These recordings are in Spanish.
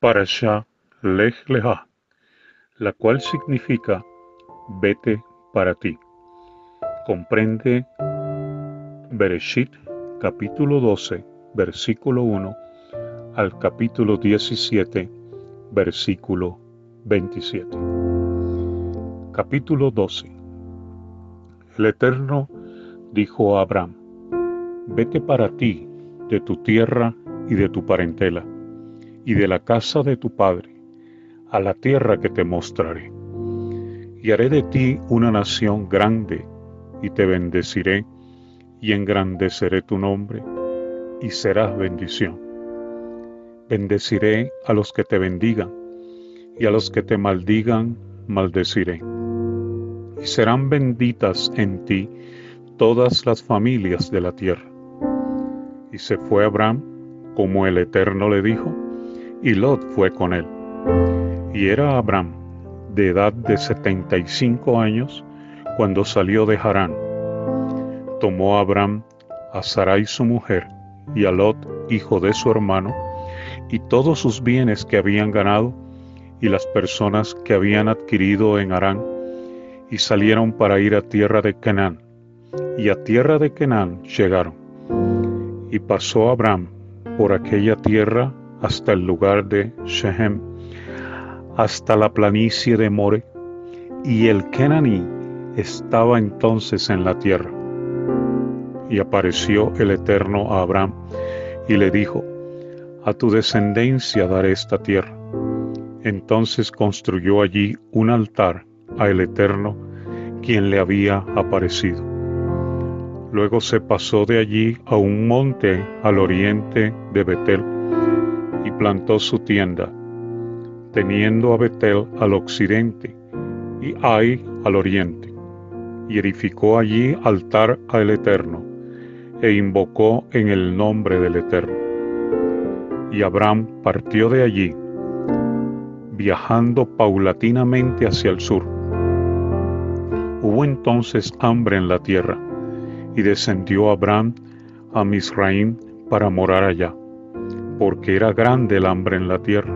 Parashá Lech Leha, la cual significa vete para ti. Comprende Bereshit capítulo 12, versículo 1 al capítulo 17, versículo 27. Capítulo 12. El Eterno dijo a Abraham, vete para ti de tu tierra y de tu parentela y de la casa de tu padre, a la tierra que te mostraré. Y haré de ti una nación grande, y te bendeciré, y engrandeceré tu nombre, y serás bendición. Bendeciré a los que te bendigan, y a los que te maldigan, maldeciré. Y serán benditas en ti todas las familias de la tierra. Y se fue Abraham, como el Eterno le dijo, y Lot fue con él. Y era Abraham de edad de setenta y cinco años cuando salió de Harán. Tomó Abraham a Sarai su mujer y a Lot, hijo de su hermano, y todos sus bienes que habían ganado y las personas que habían adquirido en Harán, y salieron para ir a tierra de Canaán. Y a tierra de Canaán llegaron. Y pasó Abraham por aquella tierra hasta el lugar de Shehem, hasta la planicie de More, y el Kenaní estaba entonces en la tierra. Y apareció el Eterno a Abraham y le dijo, a tu descendencia daré esta tierra. Entonces construyó allí un altar a el Eterno, quien le había aparecido. Luego se pasó de allí a un monte al oriente de Betel, y plantó su tienda, teniendo a Betel al occidente y Ai al oriente, y edificó allí altar al Eterno, e invocó en el nombre del Eterno. Y Abraham partió de allí, viajando paulatinamente hacia el sur. Hubo entonces hambre en la tierra, y descendió Abraham a Misraim para morar allá porque era grande el hambre en la tierra.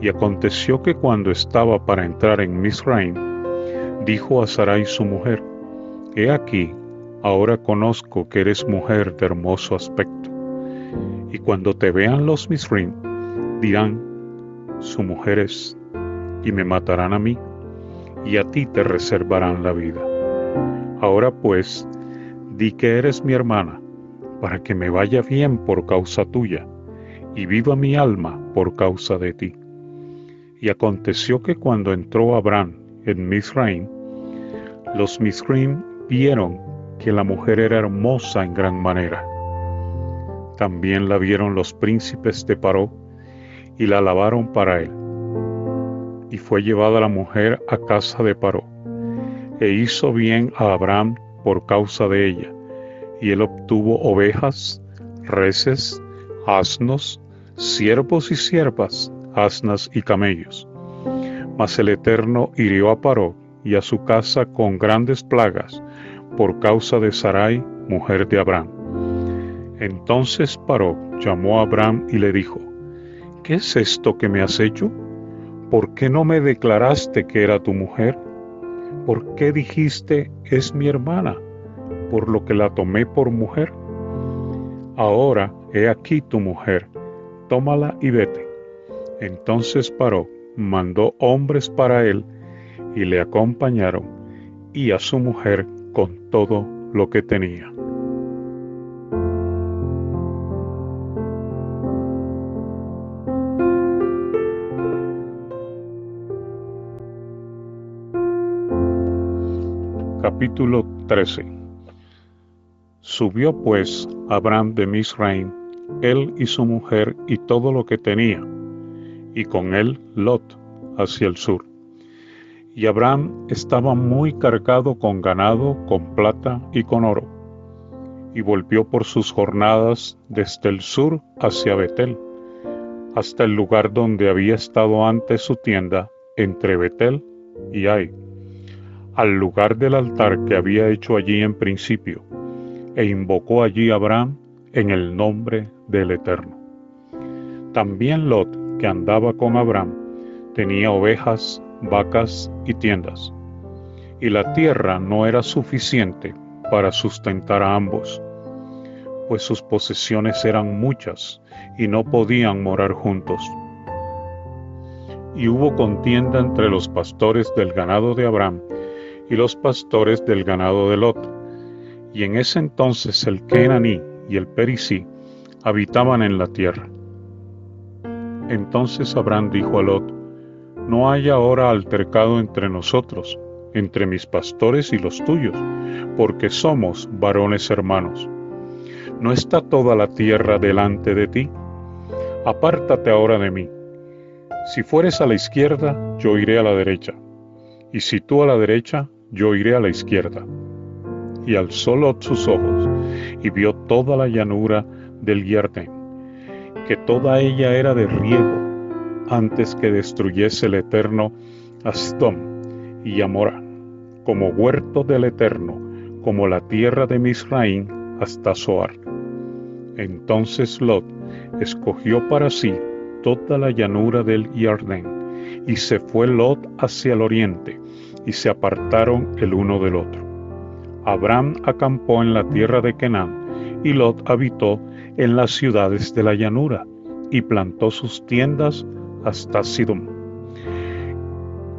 Y aconteció que cuando estaba para entrar en Misraim, dijo a Sarai su mujer, He aquí, ahora conozco que eres mujer de hermoso aspecto. Y cuando te vean los Misraim, dirán, su mujer es, y me matarán a mí, y a ti te reservarán la vida. Ahora pues, di que eres mi hermana, para que me vaya bien por causa tuya y viva mi alma por causa de ti. Y aconteció que cuando entró Abraham en Misraim, los Misraim vieron que la mujer era hermosa en gran manera. También la vieron los príncipes de Paró y la alabaron para él. Y fue llevada la mujer a casa de Paró, e hizo bien a Abraham por causa de ella, y él obtuvo ovejas, reses, asnos, siervos y siervas, asnas y camellos. Mas el Eterno hirió a Paró y a su casa con grandes plagas por causa de Sarai, mujer de Abraham. Entonces Paró llamó a Abraham y le dijo, ¿qué es esto que me has hecho? ¿Por qué no me declaraste que era tu mujer? ¿Por qué dijiste, es mi hermana, por lo que la tomé por mujer? Ahora he aquí tu mujer tómala y vete. Entonces paró, mandó hombres para él y le acompañaron, y a su mujer con todo lo que tenía. Capítulo 13 Subió pues Abraham de Misraim él y su mujer y todo lo que tenía, y con él Lot hacia el sur. Y Abraham estaba muy cargado con ganado, con plata y con oro, y volvió por sus jornadas desde el sur hacia Betel, hasta el lugar donde había estado antes su tienda, entre Betel y Ai, al lugar del altar que había hecho allí en principio, e invocó allí Abraham en el nombre del Eterno. También Lot, que andaba con Abraham, tenía ovejas, vacas y tiendas, y la tierra no era suficiente para sustentar a ambos, pues sus posesiones eran muchas y no podían morar juntos. Y hubo contienda entre los pastores del ganado de Abraham y los pastores del ganado de Lot. Y en ese entonces el Kenaní y el Perisí habitaban en la tierra. Entonces Abraham dijo a Lot, No hay ahora altercado entre nosotros, entre mis pastores y los tuyos, porque somos varones hermanos. ¿No está toda la tierra delante de ti? Apártate ahora de mí. Si fueres a la izquierda, yo iré a la derecha, y si tú a la derecha, yo iré a la izquierda. Y alzó Lot sus ojos, y vio toda la llanura del Yardén, que toda ella era de riego, antes que destruyese el Eterno a y Amora, como huerto del Eterno, como la tierra de Misraín hasta Zoar. Entonces Lot escogió para sí toda la llanura del Yardén, y se fue Lot hacia el oriente, y se apartaron el uno del otro. Abraham acampó en la tierra de Canaán, y Lot habitó en las ciudades de la llanura, y plantó sus tiendas hasta Sidón.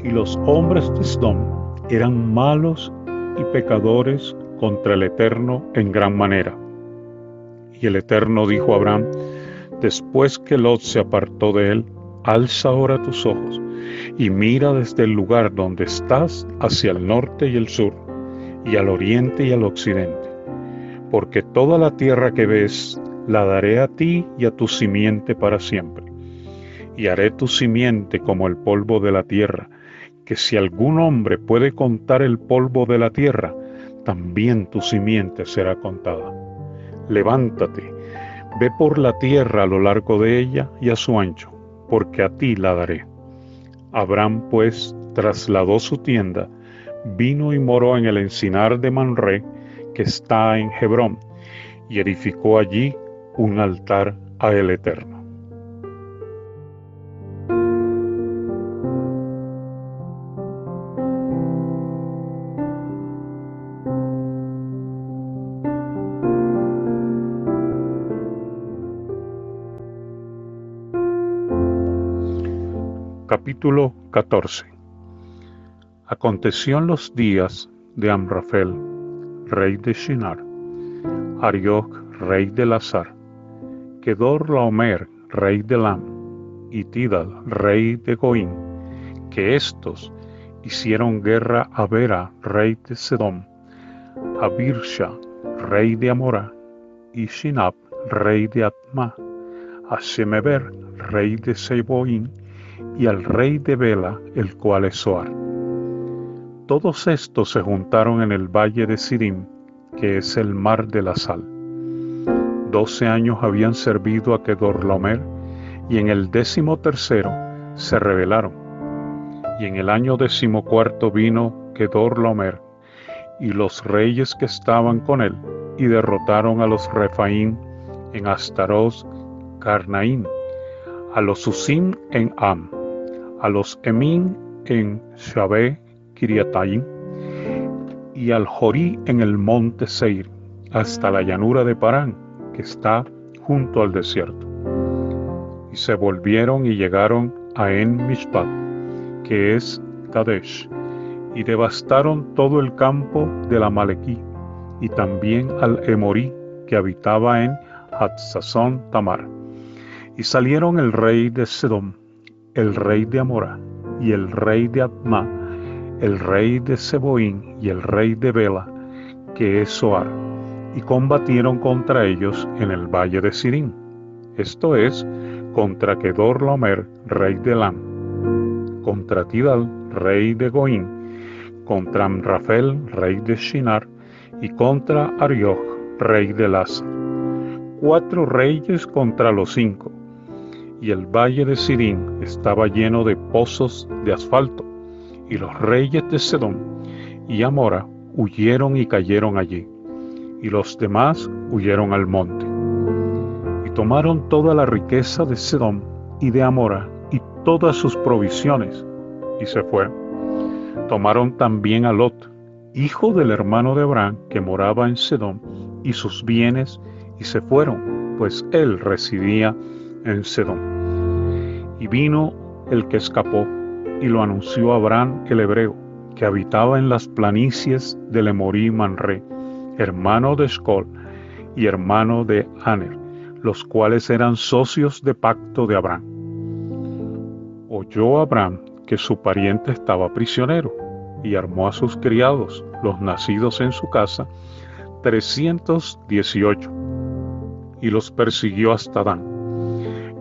Y los hombres de Sidón eran malos y pecadores contra el Eterno en gran manera. Y el Eterno dijo a Abraham, después que Lot se apartó de él, alza ahora tus ojos y mira desde el lugar donde estás hacia el norte y el sur, y al oriente y al occidente, porque toda la tierra que ves la daré a ti y a tu simiente para siempre. Y haré tu simiente como el polvo de la tierra, que si algún hombre puede contar el polvo de la tierra, también tu simiente será contada. Levántate, ve por la tierra a lo largo de ella y a su ancho, porque a ti la daré. Abraham pues trasladó su tienda, vino y moró en el encinar de Manré, que está en Hebrón, y edificó allí un altar a el Eterno. Capítulo 14 Aconteció en los días de Amrafel, rey de Shinar, Arioch, rey de Lazar, Kedor Laomer, rey de Lam, y Tidal, rey de Goín, que éstos hicieron guerra a Bera, rey de Sedom, a Birsha, rey de Amora, y Shinab, rey de Atma, a Shemeber, rey de Seboín, y al rey de Bela, el cual es Soar. Todos estos se juntaron en el valle de Sidim, que es el mar de la sal doce años habían servido a Kedorlaomer y en el décimo tercero se rebelaron. Y en el año decimocuarto vino Kedorlaomer y los reyes que estaban con él y derrotaron a los Refaín en Astaros, Carnaín, a los Usim en Am, a los Emín en Shabé, Kiriataim, y al Jorí en el monte Seir, hasta la llanura de Parán, que está junto al desierto. Y se volvieron y llegaron a En Mishpat, que es Kadesh, y devastaron todo el campo del Amalequí, y también al Emorí, que habitaba en Hatzazón Tamar. Y salieron el rey de Sedom, el rey de Amorá, y el rey de el rey de Seboín y el rey de Bela, que es Soar y combatieron contra ellos en el valle de Sirín, esto es, contra Kedor Lomer, rey de Lam, contra Tidal, rey de Goín, contra Amrafel, rey de Shinar, y contra Arioch, rey de Lasa. Cuatro reyes contra los cinco, y el valle de Sirín estaba lleno de pozos de asfalto, y los reyes de Sedón y Amora huyeron y cayeron allí y los demás huyeron al monte. Y tomaron toda la riqueza de Sedom y de Amora y todas sus provisiones, y se fueron. Tomaron también a Lot, hijo del hermano de Abraham, que moraba en Sedón, y sus bienes, y se fueron, pues él residía en Sedón. Y vino el que escapó, y lo anunció Abraham el hebreo, que habitaba en las planicies de Lemorí Manre, hermano de Escol y hermano de Aner, los cuales eran socios de pacto de Abraham. Oyó Abraham que su pariente estaba prisionero y armó a sus criados, los nacidos en su casa, 318, y los persiguió hasta Dan.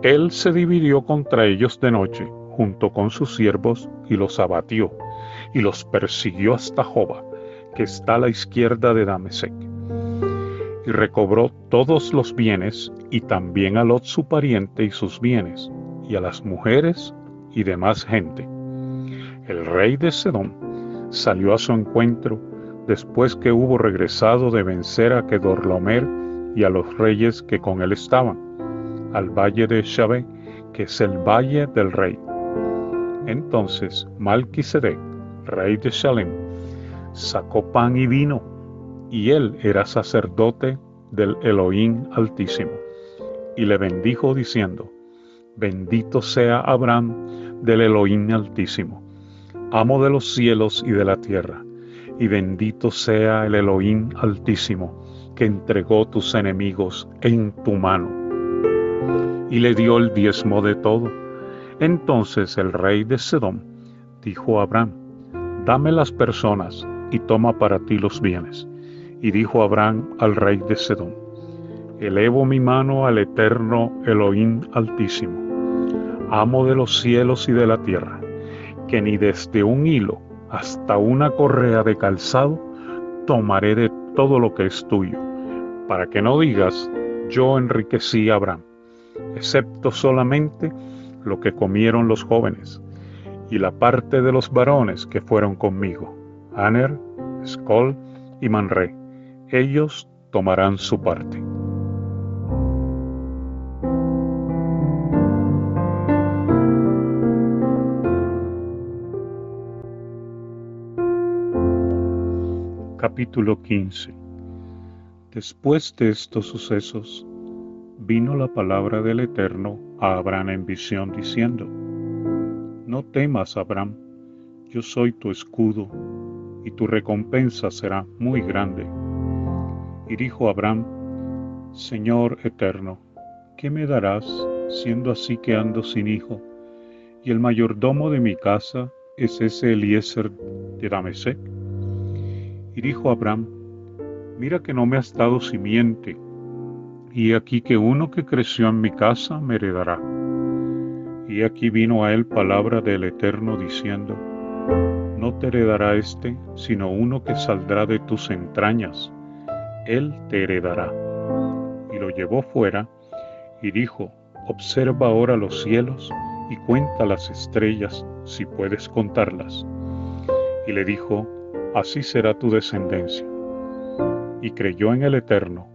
Él se dividió contra ellos de noche, junto con sus siervos, y los abatió, y los persiguió hasta Joba, que está a la izquierda de Damesec. Y recobró todos los bienes, y también a Lot su pariente y sus bienes, y a las mujeres y demás gente. El rey de Sedón salió a su encuentro después que hubo regresado de vencer a Kedorlomer y a los reyes que con él estaban, al valle de Shabé, que es el valle del rey. Entonces Malquisedec, rey de Shalem, sacó pan y vino, y él era sacerdote del Elohim Altísimo, y le bendijo diciendo, Bendito sea Abraham del Elohim Altísimo, amo de los cielos y de la tierra, y bendito sea el Elohim Altísimo, que entregó tus enemigos en tu mano. Y le dio el diezmo de todo. Entonces el rey de Sedom dijo a Abraham, dame las personas y toma para ti los bienes. Y dijo Abraham al rey de Sedom, elevo mi mano al eterno Elohim Altísimo, amo de los cielos y de la tierra, que ni desde un hilo hasta una correa de calzado tomaré de todo lo que es tuyo, para que no digas, yo enriquecí a Abraham, excepto solamente lo que comieron los jóvenes, y la parte de los varones que fueron conmigo, Aner, Skol y Manre, ellos tomarán su parte. Capítulo 15 Después de estos sucesos, vino la palabra del Eterno a Abraham en visión diciendo, No temas, Abraham, yo soy tu escudo, y tu recompensa será muy grande. Y dijo Abraham, Señor eterno, ¿qué me darás siendo así que ando sin hijo? Y el mayordomo de mi casa es ese Eliezer de Damesec. Y dijo Abraham, mira que no me has dado simiente, y aquí que uno que creció en mi casa me heredará. Y aquí vino a él palabra del Eterno diciendo, no te heredará este, sino uno que saldrá de tus entrañas, él te heredará. Y lo llevó fuera y dijo, observa ahora los cielos y cuenta las estrellas, si puedes contarlas. Y le dijo, así será tu descendencia. Y creyó en el Eterno,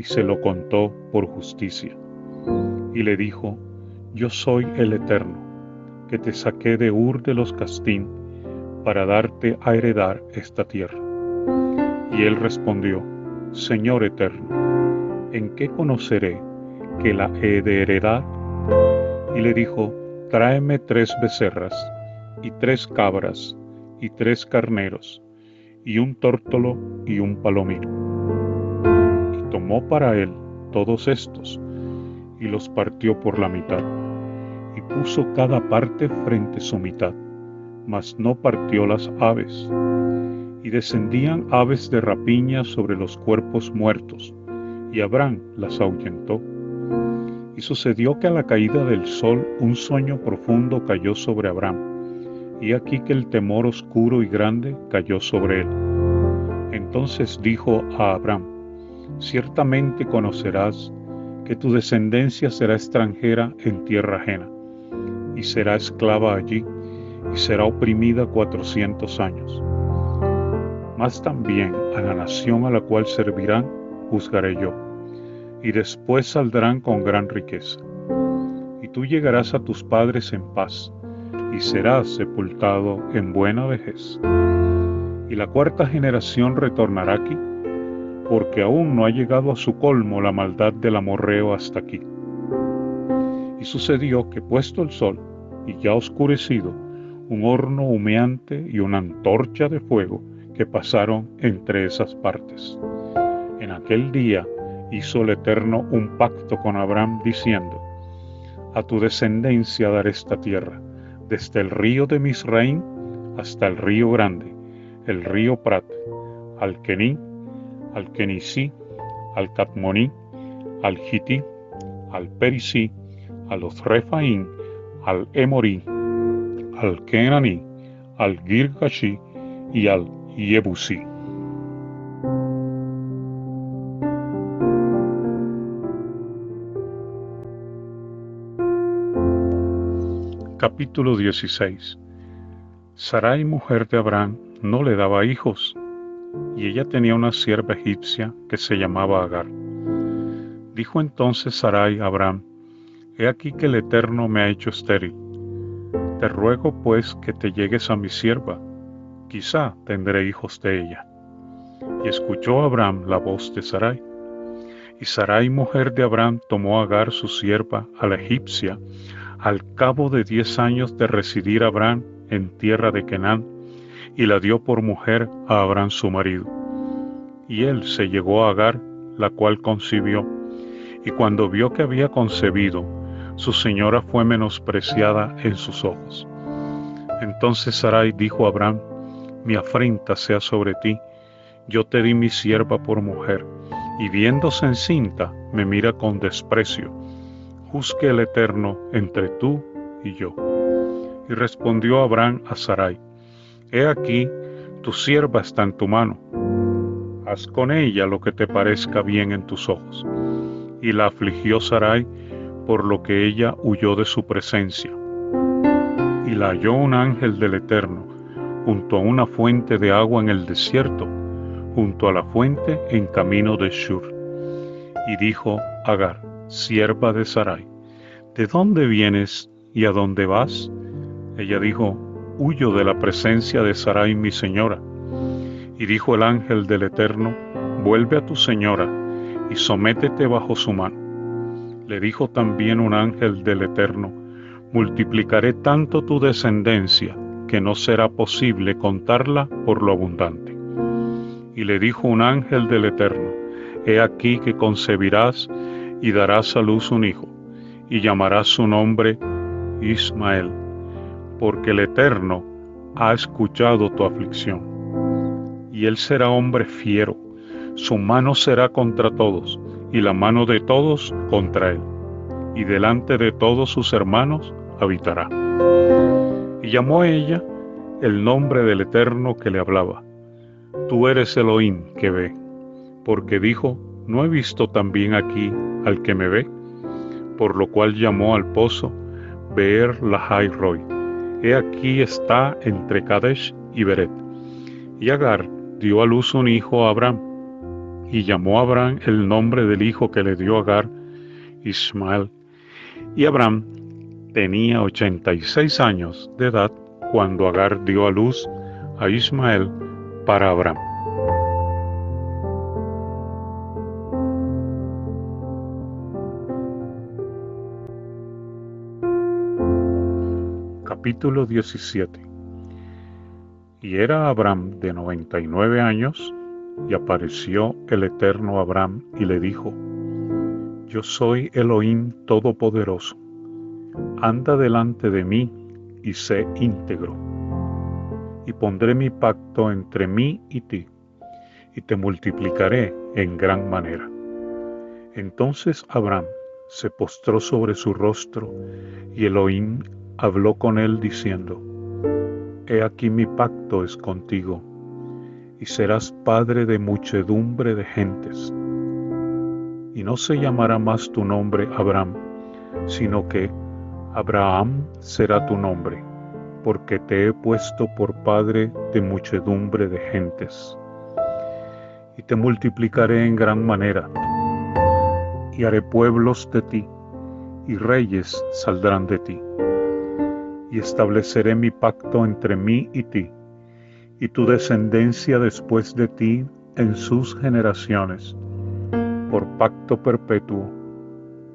y se lo contó por justicia. Y le dijo, yo soy el Eterno, que te saqué de Ur de los Castín, para darte a heredar esta tierra. Y él respondió, Señor Eterno, ¿en qué conoceré que la he de heredar? Y le dijo, tráeme tres becerras, y tres cabras, y tres carneros, y un tórtolo y un palomino. Para él todos estos y los partió por la mitad, y puso cada parte frente su mitad, mas no partió las aves. Y descendían aves de rapiña sobre los cuerpos muertos, y Abraham las ahuyentó. Y sucedió que a la caída del sol un sueño profundo cayó sobre Abraham y aquí que el temor oscuro y grande cayó sobre él. Entonces dijo a Abraham, ciertamente conocerás que tu descendencia será extranjera en tierra ajena, y será esclava allí, y será oprimida cuatrocientos años. Mas también a la nación a la cual servirán juzgaré yo, y después saldrán con gran riqueza. Y tú llegarás a tus padres en paz, y serás sepultado en buena vejez. Y la cuarta generación retornará aquí, porque aún no ha llegado a su colmo la maldad del amorreo hasta aquí. Y sucedió que puesto el sol, y ya oscurecido, un horno humeante y una antorcha de fuego que pasaron entre esas partes. En aquel día hizo el Eterno un pacto con Abraham diciendo, a tu descendencia daré esta tierra, desde el río de Misraín hasta el río grande, el río Prat, al Kení, al Kenisí, al Catmoní, al Hití, al Perisí, al Refaín, al Emorí, al Kenaní, al Girgashi y al Yebusí. Capítulo 16 Sarai, mujer de Abraham, no le daba hijos, y ella tenía una sierva egipcia que se llamaba Agar. Dijo entonces Sarai a Abraham, He aquí que el Eterno me ha hecho estéril. Te ruego pues que te llegues a mi sierva, quizá tendré hijos de ella. Y escuchó Abraham la voz de Sarai. Y Sarai, mujer de Abraham, tomó a Agar su sierva, a la egipcia, al cabo de diez años de residir Abraham en tierra de y la dio por mujer a Abraham su marido. Y él se llegó a Agar, la cual concibió, y cuando vio que había concebido, su señora fue menospreciada en sus ojos. Entonces Sarai dijo a Abraham, mi afrenta sea sobre ti, yo te di mi sierva por mujer, y viéndose encinta, me mira con desprecio juzgue el Eterno entre tú y yo. Y respondió Abraham a Sarai, He aquí, tu sierva está en tu mano, haz con ella lo que te parezca bien en tus ojos. Y la afligió Sarai por lo que ella huyó de su presencia. Y la halló un ángel del Eterno, junto a una fuente de agua en el desierto, junto a la fuente en camino de Shur. Y dijo Agar, sierva de Sarai, ¿de dónde vienes y a dónde vas? Ella dijo, huyo de la presencia de Sarai mi señora. Y dijo el ángel del Eterno, vuelve a tu señora y sométete bajo su mano. Le dijo también un ángel del Eterno, multiplicaré tanto tu descendencia que no será posible contarla por lo abundante. Y le dijo un ángel del Eterno, he aquí que concebirás y darás a luz un hijo, y llamarás su nombre Ismael, porque el Eterno ha escuchado tu aflicción. Y él será hombre fiero, su mano será contra todos, y la mano de todos contra él, y delante de todos sus hermanos habitará. Y llamó a ella el nombre del Eterno que le hablaba. Tú eres Elohim que ve, porque dijo, ¿no he visto también aquí al que me ve? Por lo cual llamó al pozo Beer Lahai Roy. He aquí está entre Kadesh y Beret. Y Agar dio a luz un hijo a Abraham, y llamó Abraham el nombre del hijo que le dio Agar, Ismael. Y Abraham tenía 86 años de edad cuando Agar dio a luz a Ismael para Abraham. Capítulo 17 Y era Abraham de 99 años, y apareció el eterno Abraham y le dijo, Yo soy Elohim Todopoderoso, anda delante de mí y sé íntegro, y pondré mi pacto entre mí y ti, y te multiplicaré en gran manera. Entonces Abraham se postró sobre su rostro, y Elohim habló con él diciendo, He aquí mi pacto es contigo, y serás padre de muchedumbre de gentes. Y no se llamará más tu nombre Abraham, sino que Abraham será tu nombre, porque te he puesto por padre de muchedumbre de gentes. Y te multiplicaré en gran manera, y haré pueblos de ti y reyes saldrán de ti. Y estableceré mi pacto entre mí y ti, y tu descendencia después de ti en sus generaciones, por pacto perpetuo,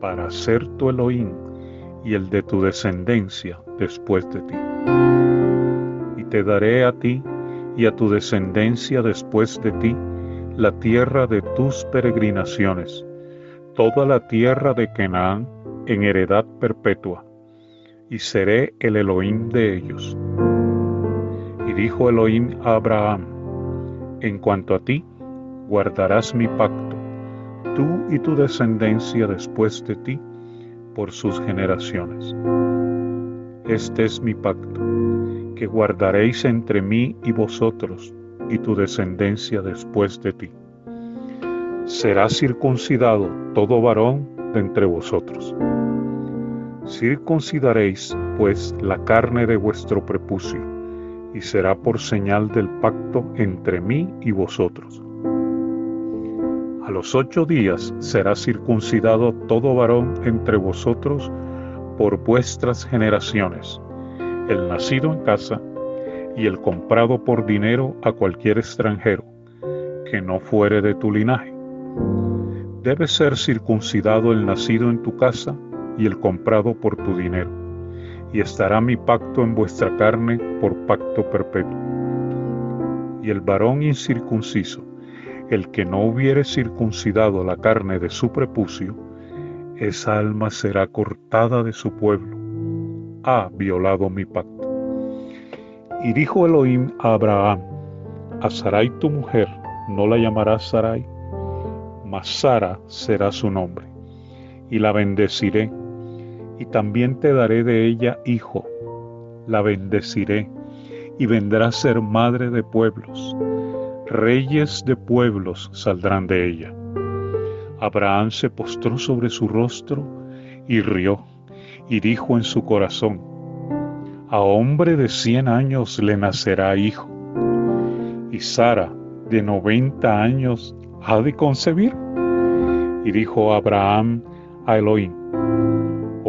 para ser tu Elohim y el de tu descendencia después de ti. Y te daré a ti y a tu descendencia después de ti la tierra de tus peregrinaciones, toda la tierra de Canaán en heredad perpetua, y seré el Elohim de ellos. Y dijo Elohim a Abraham, en cuanto a ti, guardarás mi pacto, tú y tu descendencia después de ti, por sus generaciones. Este es mi pacto, que guardaréis entre mí y vosotros y tu descendencia después de ti. Será circuncidado todo varón de entre vosotros. Circuncidaréis, pues, la carne de vuestro prepucio, y será por señal del pacto entre mí y vosotros. A los ocho días será circuncidado todo varón entre vosotros por vuestras generaciones, el nacido en casa y el comprado por dinero a cualquier extranjero, que no fuere de tu linaje. Debe ser circuncidado el nacido en tu casa y el comprado por tu dinero, y estará mi pacto en vuestra carne por pacto perpetuo. Y el varón incircunciso, el que no hubiere circuncidado la carne de su prepucio, esa alma será cortada de su pueblo. Ha violado mi pacto. Y dijo Elohim a Abraham, a Sarai tu mujer no la llamarás Sarai, mas Sara será su nombre, y la bendeciré, y también te daré de ella hijo, la bendeciré, y vendrá a ser madre de pueblos, reyes de pueblos saldrán de ella. Abraham se postró sobre su rostro y rió, y dijo en su corazón, a hombre de cien años le nacerá hijo, y Sara de noventa años ha de concebir. Y dijo Abraham a Elohim,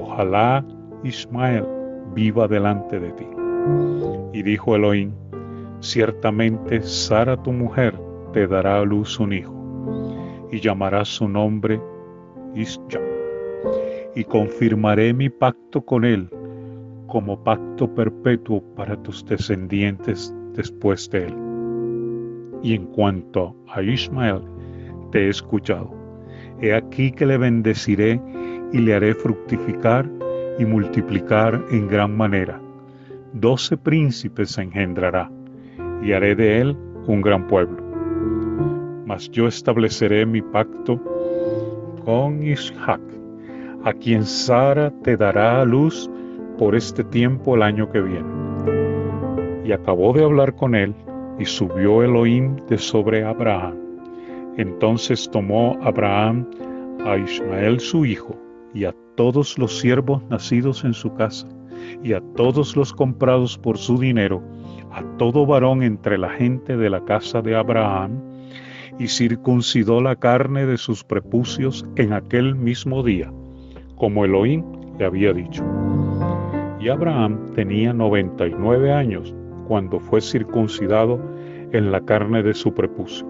ojalá Ismael viva delante de ti. Y dijo Elohim, ciertamente Sara tu mujer te dará a luz un hijo, y llamarás su nombre Isja, y confirmaré mi pacto con él como pacto perpetuo para tus descendientes después de él. Y en cuanto a Ismael, te he escuchado. He aquí que le bendeciré y le haré fructificar y multiplicar en gran manera. Doce príncipes engendrará, y haré de él un gran pueblo. Mas yo estableceré mi pacto con Isaac, a quien Sara te dará a luz por este tiempo el año que viene. Y acabó de hablar con él, y subió Elohim de sobre Abraham. Entonces tomó Abraham a Ismael su hijo, y a todos los siervos nacidos en su casa, y a todos los comprados por su dinero, a todo varón entre la gente de la casa de Abraham, y circuncidó la carne de sus prepucios en aquel mismo día, como Elohim le había dicho. Y Abraham tenía 99 años cuando fue circuncidado en la carne de su prepucio.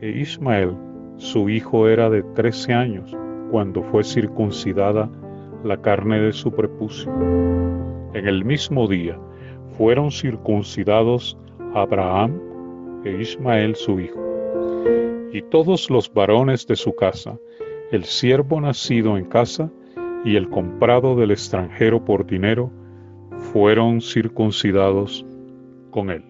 E Ismael, su hijo, era de 13 años cuando fue circuncidada la carne de su prepucio. En el mismo día fueron circuncidados Abraham e Ismael su hijo. Y todos los varones de su casa, el siervo nacido en casa, y el comprado del extranjero por dinero fueron circuncidados con él.